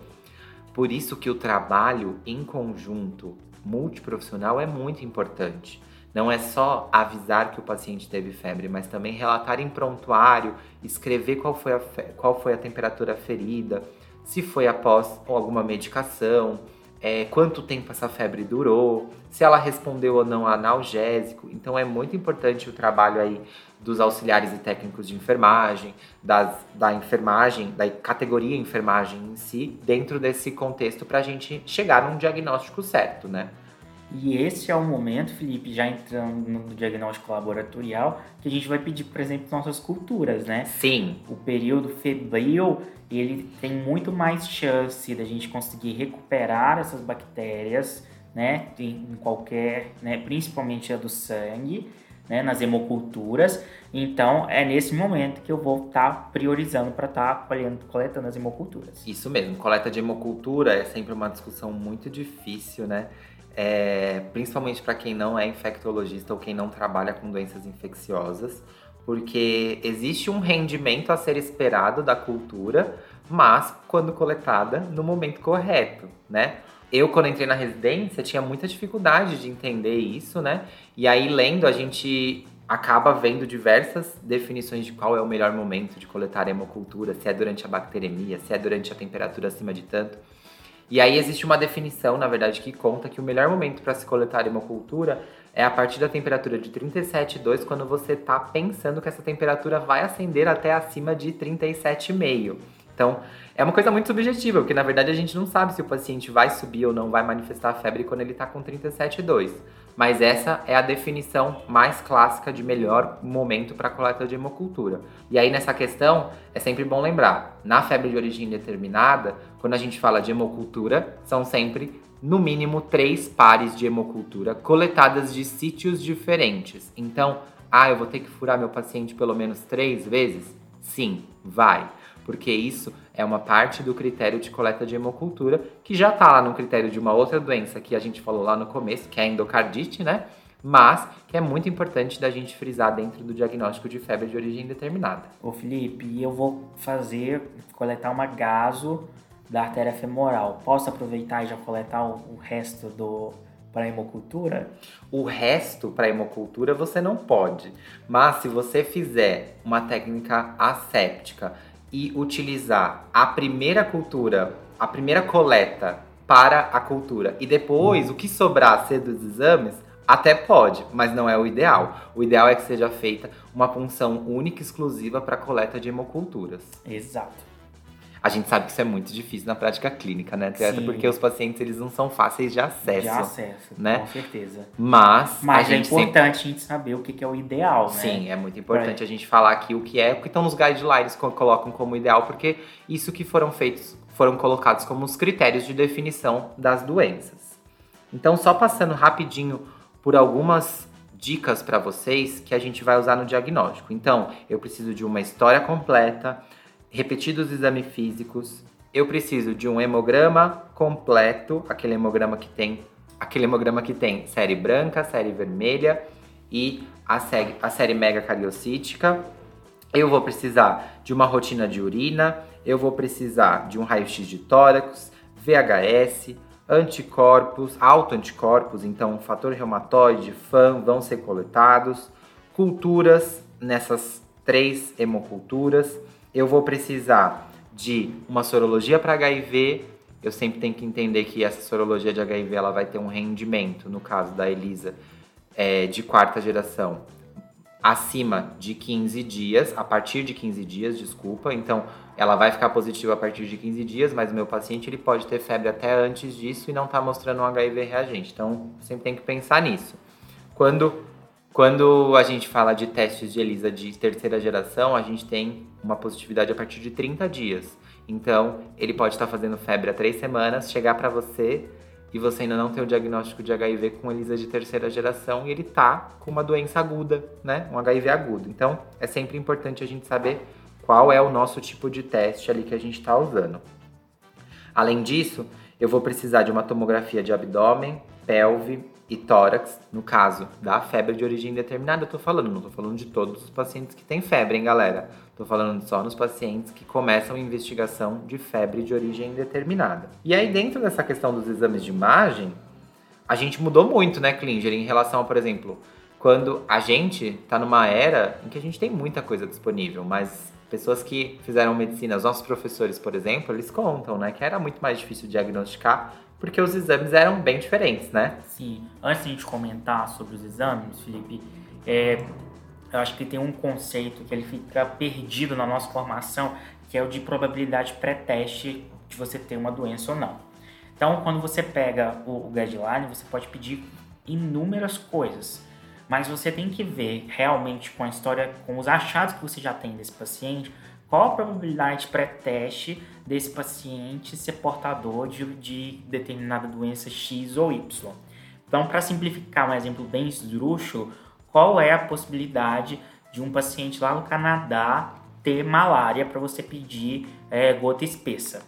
Por isso que o trabalho em conjunto multiprofissional é muito importante. Não é só avisar que o paciente teve febre, mas também relatar em prontuário, escrever qual foi a, qual foi a temperatura ferida, se foi após alguma medicação, é, quanto tempo essa febre durou, se ela respondeu ou não a analgésico. Então é muito importante o trabalho aí dos auxiliares e técnicos de enfermagem, das, da enfermagem, da categoria enfermagem em si, dentro desse contexto para a gente chegar num diagnóstico certo, né? E esse é o momento, Felipe, já entrando no diagnóstico laboratorial, que a gente vai pedir, por exemplo, nossas culturas, né? Sim. O período febril, ele tem muito mais chance da gente conseguir recuperar essas bactérias, né? Em qualquer, né? Principalmente a do sangue, né? Nas hemoculturas. Então, é nesse momento que eu vou estar tá priorizando para estar tá coletando as hemoculturas. Isso mesmo. Coleta de hemocultura é sempre uma discussão muito difícil, né? É, principalmente para quem não é infectologista ou quem não trabalha com doenças infecciosas, porque existe um rendimento a ser esperado da cultura, mas quando coletada no momento correto, né? Eu, quando entrei na residência, tinha muita dificuldade de entender isso, né? E aí, lendo, a gente acaba vendo diversas definições de qual é o melhor momento de coletar hemocultura, se é durante a bacteremia, se é durante a temperatura acima de tanto. E aí existe uma definição, na verdade, que conta que o melhor momento para se coletar hemocultura é a partir da temperatura de 37,2 quando você está pensando que essa temperatura vai ascender até acima de 37,5. Então, é uma coisa muito subjetiva, porque na verdade a gente não sabe se o paciente vai subir ou não vai manifestar a febre quando ele está com 37,2. Mas essa é a definição mais clássica de melhor momento para coleta de hemocultura. E aí nessa questão é sempre bom lembrar, na febre de origem determinada, quando a gente fala de hemocultura, são sempre no mínimo três pares de hemocultura coletadas de sítios diferentes. Então, ah, eu vou ter que furar meu paciente pelo menos três vezes? Sim, vai porque isso é uma parte do critério de coleta de hemocultura, que já está lá no critério de uma outra doença que a gente falou lá no começo, que é a endocardite, né? Mas que é muito importante da gente frisar dentro do diagnóstico de febre de origem determinada. Ô Felipe, eu vou fazer, coletar uma gaso da artéria femoral. Posso aproveitar e já coletar o, resto do para hemocultura? O resto para hemocultura você não pode. Mas se você fizer uma técnica asséptica e utilizar a primeira cultura, a primeira coleta para a cultura e depois o que sobrar ser dos exames, até pode, mas não é o ideal. O ideal é que seja feita uma punção única e exclusiva para coleta de hemoculturas. Exato. A gente sabe que isso é muito difícil na prática clínica, né, Até Porque os pacientes eles não são fáceis de acesso. De acesso, né? com certeza. Mas, Mas é importante sempre... a gente saber o que é o ideal, né? Sim, é muito importante pra... a gente falar aqui o que é, porque estão nos guidelines que colocam como ideal, porque isso que foram feitos, foram colocados como os critérios de definição das doenças. Então, só passando rapidinho por algumas dicas para vocês que a gente vai usar no diagnóstico. Então, eu preciso de uma história completa, repetidos exames físicos, eu preciso de um hemograma completo, aquele hemograma que tem, aquele hemograma que tem série branca, série vermelha e a série, a série megacariocítica. Eu vou precisar de uma rotina de urina, eu vou precisar de um raio-x de tórax, VHS, anticorpos, autoanticorpos, então fator reumatoide, FAM vão ser coletados, culturas nessas três hemoculturas eu vou precisar de uma sorologia para HIV. Eu sempre tenho que entender que essa sorologia de HIV ela vai ter um rendimento, no caso da Elisa, é, de quarta geração, acima de 15 dias, a partir de 15 dias, desculpa. Então, ela vai ficar positiva a partir de 15 dias, mas o meu paciente ele pode ter febre até antes disso e não está mostrando um HIV reagente. Então, sempre tem que pensar nisso. Quando quando a gente fala de testes de ELISA de terceira geração, a gente tem uma positividade a partir de 30 dias. Então, ele pode estar fazendo febre há três semanas, chegar para você e você ainda não tem o diagnóstico de HIV com ELISA de terceira geração e ele tá com uma doença aguda, né? Um HIV agudo. Então, é sempre importante a gente saber qual é o nosso tipo de teste ali que a gente está usando. Além disso, eu vou precisar de uma tomografia de abdômen, pelve, e tórax, no caso da febre de origem determinada, eu tô falando, não tô falando de todos os pacientes que têm febre, hein, galera? Tô falando só nos pacientes que começam investigação de febre de origem determinada. E aí, dentro dessa questão dos exames de imagem, a gente mudou muito, né, Klinger, em relação, por exemplo, quando a gente tá numa era em que a gente tem muita coisa disponível, mas pessoas que fizeram medicina, os nossos professores, por exemplo, eles contam, né, que era muito mais difícil diagnosticar porque os exames eram bem diferentes, né? Sim. Antes de a gente comentar sobre os exames, Felipe, é, eu acho que tem um conceito que ele fica perdido na nossa formação, que é o de probabilidade pré-teste de você ter uma doença ou não. Então, quando você pega o, o guideline, você pode pedir inúmeras coisas, mas você tem que ver realmente com a história, com os achados que você já tem desse paciente, qual a probabilidade pré-teste desse paciente ser portador de, de determinada doença X ou Y. Então, para simplificar um exemplo bem esdrúxulo, qual é a possibilidade de um paciente lá no Canadá ter malária para você pedir é, gota espessa?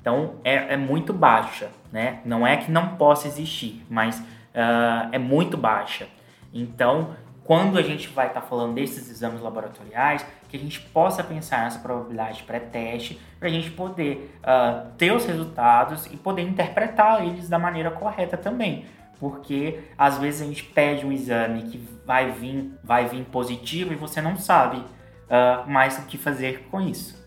Então, é, é, muito baixa, né? Não é que não possa existir, mas uh, é muito baixa. Então, quando a gente vai estar tá falando desses exames laboratoriais, que a gente possa pensar nessa probabilidade pré-teste para a gente poder uh, ter os resultados e poder interpretar eles da maneira correta também. Porque às vezes a gente pede um exame que vai vir, vai vir positivo e você não sabe uh, mais o que fazer com isso.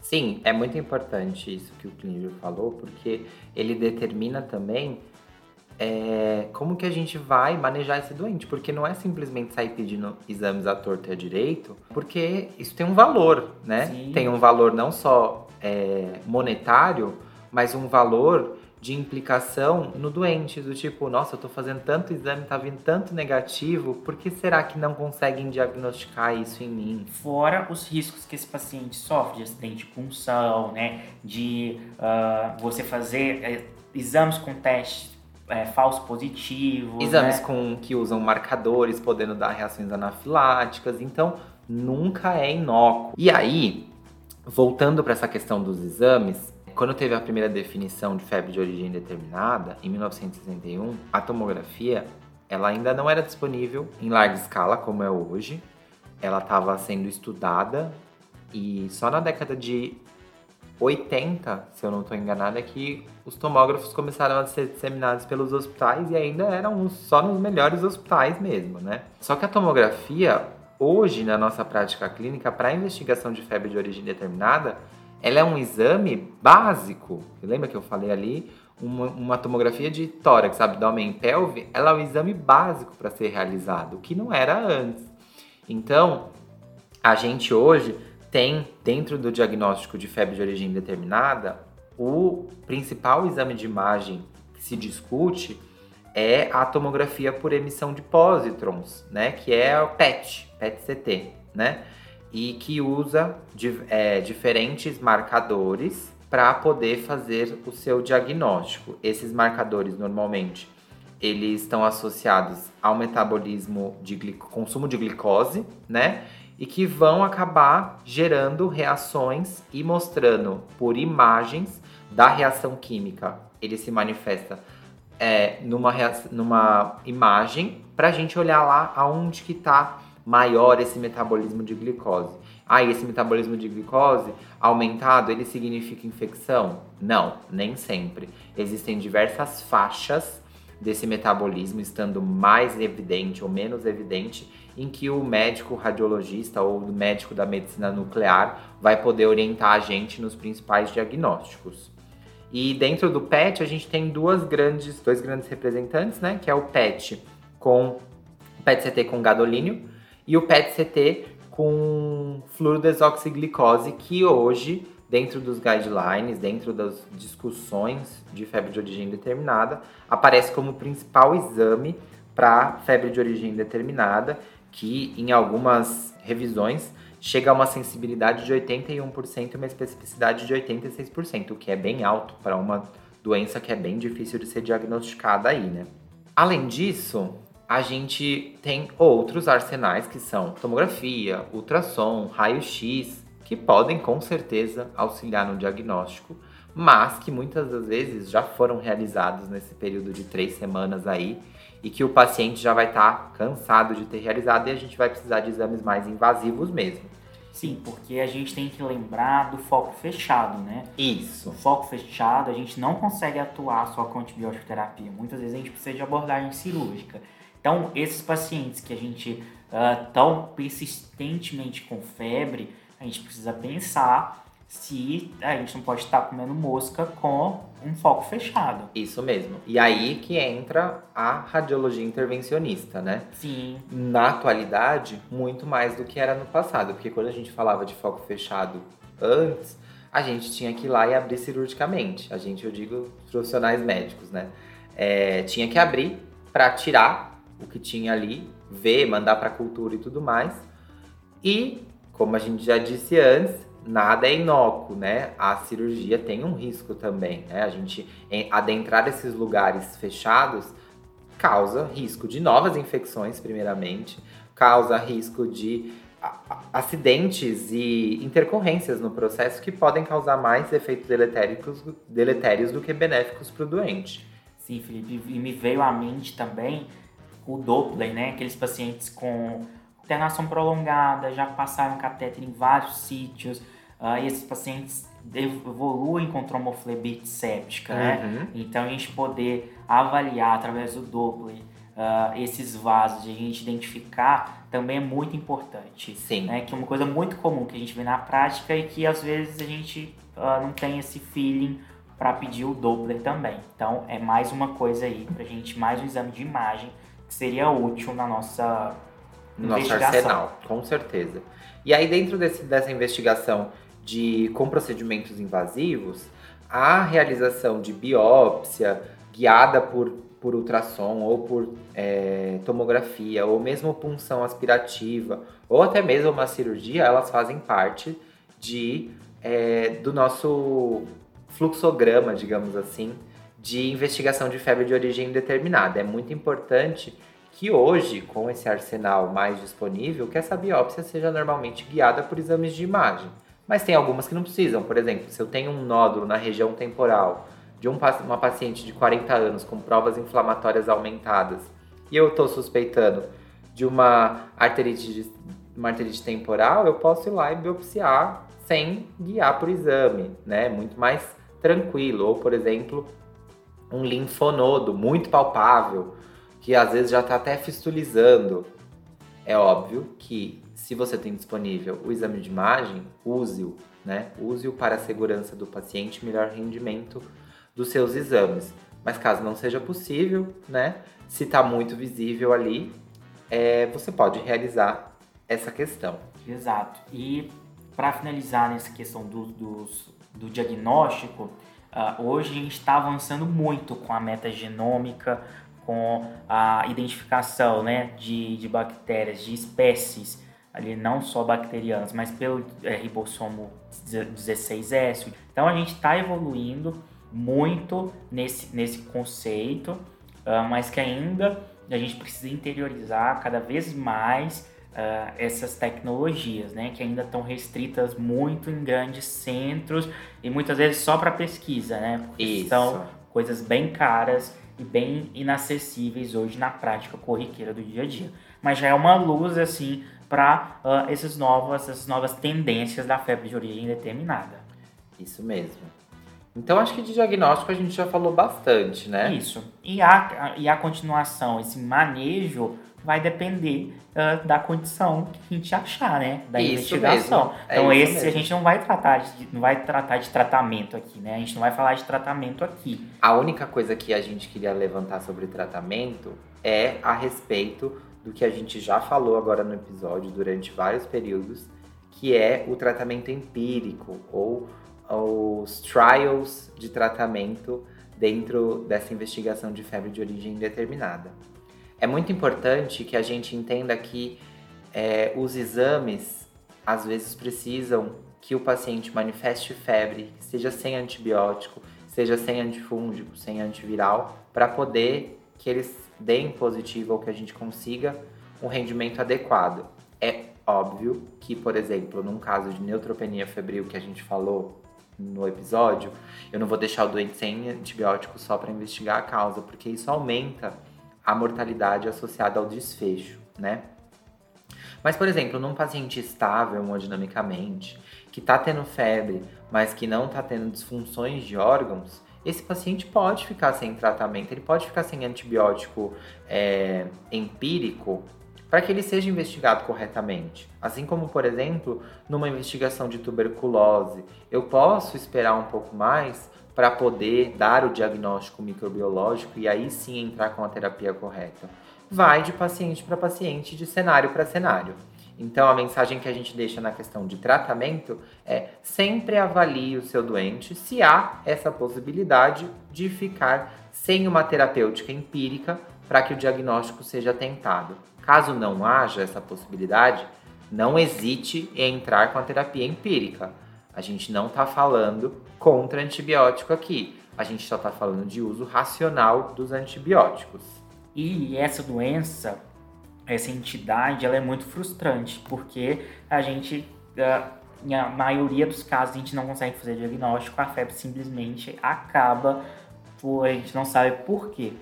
Sim, é muito importante isso que o Clínio falou, porque ele determina também é, como que a gente vai manejar esse doente? Porque não é simplesmente sair pedindo exames à torta e à direito, porque isso tem um valor, né? Sim. Tem um valor não só é, monetário, mas um valor de implicação no doente, do tipo, nossa, eu tô fazendo tanto exame, tá vindo tanto negativo, por que será que não conseguem diagnosticar isso em mim? Fora os riscos que esse paciente sofre de acidente de punção, né? De uh, você fazer é, exames com testes é, falso positivos. Exames né? com que usam marcadores, podendo dar reações anafiláticas, então nunca é inócuo. E aí, voltando para essa questão dos exames, quando teve a primeira definição de febre de origem determinada, em 1961, a tomografia ela ainda não era disponível em larga escala como é hoje. Ela estava sendo estudada e só na década de 80, se eu não estou enganado, é que os tomógrafos começaram a ser disseminados pelos hospitais e ainda eram só nos melhores hospitais mesmo, né? Só que a tomografia, hoje na nossa prática clínica, para investigação de febre de origem determinada, ela é um exame básico. Lembra que eu falei ali? Uma, uma tomografia de tórax, abdômen e pelve, ela é um exame básico para ser realizado, o que não era antes. Então, a gente hoje tem, dentro do diagnóstico de febre de origem determinada, o principal exame de imagem que se discute é a tomografia por emissão de pósitrons, né? Que é o PET, PET-CT, né? e que usa é, diferentes marcadores para poder fazer o seu diagnóstico. Esses marcadores normalmente eles estão associados ao metabolismo de consumo de glicose, né? E que vão acabar gerando reações e mostrando por imagens da reação química. Ele se manifesta é, numa, numa imagem para a gente olhar lá aonde que está maior esse metabolismo de glicose. Ah, esse metabolismo de glicose aumentado, ele significa infecção? Não, nem sempre. Existem diversas faixas desse metabolismo estando mais evidente ou menos evidente, em que o médico radiologista ou o médico da medicina nuclear vai poder orientar a gente nos principais diagnósticos. E dentro do PET a gente tem duas grandes, dois grandes representantes, né? Que é o PET com PET-CT com gadolínio e o PET-CT com fluorodesoxiglicose, que hoje, dentro dos guidelines, dentro das discussões de febre de origem determinada, aparece como principal exame para febre de origem determinada, que em algumas revisões chega a uma sensibilidade de 81% e uma especificidade de 86%, o que é bem alto para uma doença que é bem difícil de ser diagnosticada aí, né? Além disso, a gente tem outros arsenais que são tomografia, ultrassom, raio-x, que podem com certeza auxiliar no diagnóstico, mas que muitas das vezes já foram realizados nesse período de três semanas aí e que o paciente já vai estar tá cansado de ter realizado e a gente vai precisar de exames mais invasivos mesmo. Sim, porque a gente tem que lembrar do foco fechado, né? Isso. O foco fechado, a gente não consegue atuar só com antibiótico terapia. Muitas vezes a gente precisa de abordagem cirúrgica. Então, esses pacientes que a gente uh, tão persistentemente com febre, a gente precisa pensar se a gente não pode estar comendo mosca com um foco fechado. Isso mesmo. E aí que entra a radiologia intervencionista, né? Sim. Na atualidade, muito mais do que era no passado, porque quando a gente falava de foco fechado antes, a gente tinha que ir lá e abrir cirurgicamente. A gente, eu digo, profissionais médicos, né? É, tinha que abrir para tirar o que tinha ali, ver, mandar para a cultura e tudo mais. E, como a gente já disse antes, nada é inócuo, né? A cirurgia tem um risco também, né? A gente adentrar esses lugares fechados causa risco de novas infecções, primeiramente, causa risco de acidentes e intercorrências no processo que podem causar mais efeitos deletéricos, deletérios do que benéficos para o doente. Sim, Felipe, e me veio à mente também o Doppler, né? Aqueles pacientes com internação prolongada, já passaram catéter em vários sítios, uh, e esses pacientes evoluem com tromboflebite séptica, né? uhum. né? Então a gente poder avaliar através do Doppler uh, esses vasos e a gente identificar também é muito importante. Sim. Né? Que é uma coisa muito comum que a gente vê na prática e que às vezes a gente uh, não tem esse feeling para pedir o Doppler também. Então é mais uma coisa aí para gente, mais um exame de imagem que seria útil na nossa no nosso arsenal, com certeza. E aí dentro desse, dessa investigação de com procedimentos invasivos, a realização de biópsia guiada por, por ultrassom ou por é, tomografia ou mesmo punção aspirativa ou até mesmo uma cirurgia, elas fazem parte de é, do nosso fluxograma, digamos assim, de investigação de febre de origem indeterminada. É muito importante que hoje, com esse arsenal mais disponível, que essa biópsia seja normalmente guiada por exames de imagem. Mas tem algumas que não precisam. Por exemplo, se eu tenho um nódulo na região temporal de um, uma paciente de 40 anos com provas inflamatórias aumentadas e eu estou suspeitando de uma arterite, uma arterite temporal, eu posso ir lá e biopsiar sem guiar por exame, né? Muito mais tranquilo. Ou, por exemplo, um linfonodo muito palpável, que às vezes já está até fistulizando. É óbvio que se você tem disponível o exame de imagem, use-o, né? Use-o para a segurança do paciente melhor rendimento dos seus exames. Mas caso não seja possível, né? Se está muito visível ali, é, você pode realizar essa questão. Exato. E para finalizar nessa questão do, do, do diagnóstico, uh, hoje a gente está avançando muito com a metagenômica, com a identificação né, de, de bactérias, de espécies, ali não só bacterianas, mas pelo é, ribossomo 16S. Então a gente está evoluindo muito nesse, nesse conceito, uh, mas que ainda a gente precisa interiorizar cada vez mais uh, essas tecnologias, né, que ainda estão restritas muito em grandes centros e muitas vezes só para pesquisa, né, porque Isso. são coisas bem caras e bem inacessíveis hoje na prática corriqueira do dia a dia. Mas já é uma luz assim para uh, essas novas, essas novas tendências da febre de origem determinada. Isso mesmo. Então acho que de diagnóstico a gente já falou bastante, né? Isso. E a, e a continuação, esse manejo vai depender uh, da condição que a gente achar, né? Da isso investigação. É então esse mesmo. a gente não vai tratar de, não vai tratar de tratamento aqui, né? A gente não vai falar de tratamento aqui. A única coisa que a gente queria levantar sobre tratamento é a respeito do que a gente já falou agora no episódio durante vários períodos, que é o tratamento empírico ou os trials de tratamento dentro dessa investigação de febre de origem indeterminada. É muito importante que a gente entenda que é, os exames às vezes precisam que o paciente manifeste febre, seja sem antibiótico, seja sem antifúngico, sem antiviral, para poder que eles deem positivo ou que a gente consiga um rendimento adequado. É óbvio que, por exemplo, num caso de neutropenia febril que a gente falou no episódio, eu não vou deixar o doente sem antibiótico só para investigar a causa, porque isso aumenta a mortalidade associada ao desfecho, né? Mas, por exemplo, num paciente estável hemodinamicamente, que está tendo febre, mas que não está tendo disfunções de órgãos, esse paciente pode ficar sem tratamento, ele pode ficar sem antibiótico é, empírico para que ele seja investigado corretamente. Assim como, por exemplo, numa investigação de tuberculose, eu posso esperar um pouco mais para poder dar o diagnóstico microbiológico e aí sim entrar com a terapia correta. Vai de paciente para paciente, de cenário para cenário. Então, a mensagem que a gente deixa na questão de tratamento é sempre avalie o seu doente se há essa possibilidade de ficar sem uma terapêutica empírica para que o diagnóstico seja tentado. Caso não haja essa possibilidade, não hesite em entrar com a terapia empírica. A gente não está falando contra antibiótico aqui. A gente só está falando de uso racional dos antibióticos. E essa doença, essa entidade, ela é muito frustrante, porque a gente, na maioria dos casos, a gente não consegue fazer diagnóstico, a febre simplesmente acaba, a gente não sabe por quê.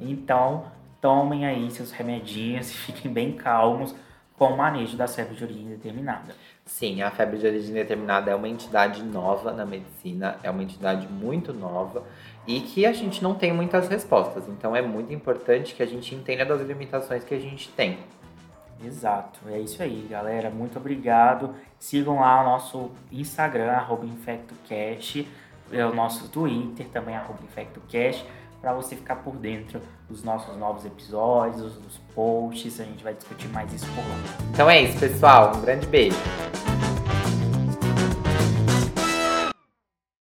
Então, tomem aí seus remedinhos e fiquem bem calmos com o manejo da febre de origem determinada. Sim, a febre de origem determinada é uma entidade nova na medicina, é uma entidade muito nova e que a gente não tem muitas respostas. Então é muito importante que a gente entenda das limitações que a gente tem. Exato, é isso aí, galera. Muito obrigado. Sigam lá o nosso Instagram, InfectoCast. é o nosso Twitter, também arroba InfectoCast, para você ficar por dentro dos nossos novos episódios, dos posts. A gente vai discutir mais isso por lá. Então é isso, pessoal. Um grande beijo.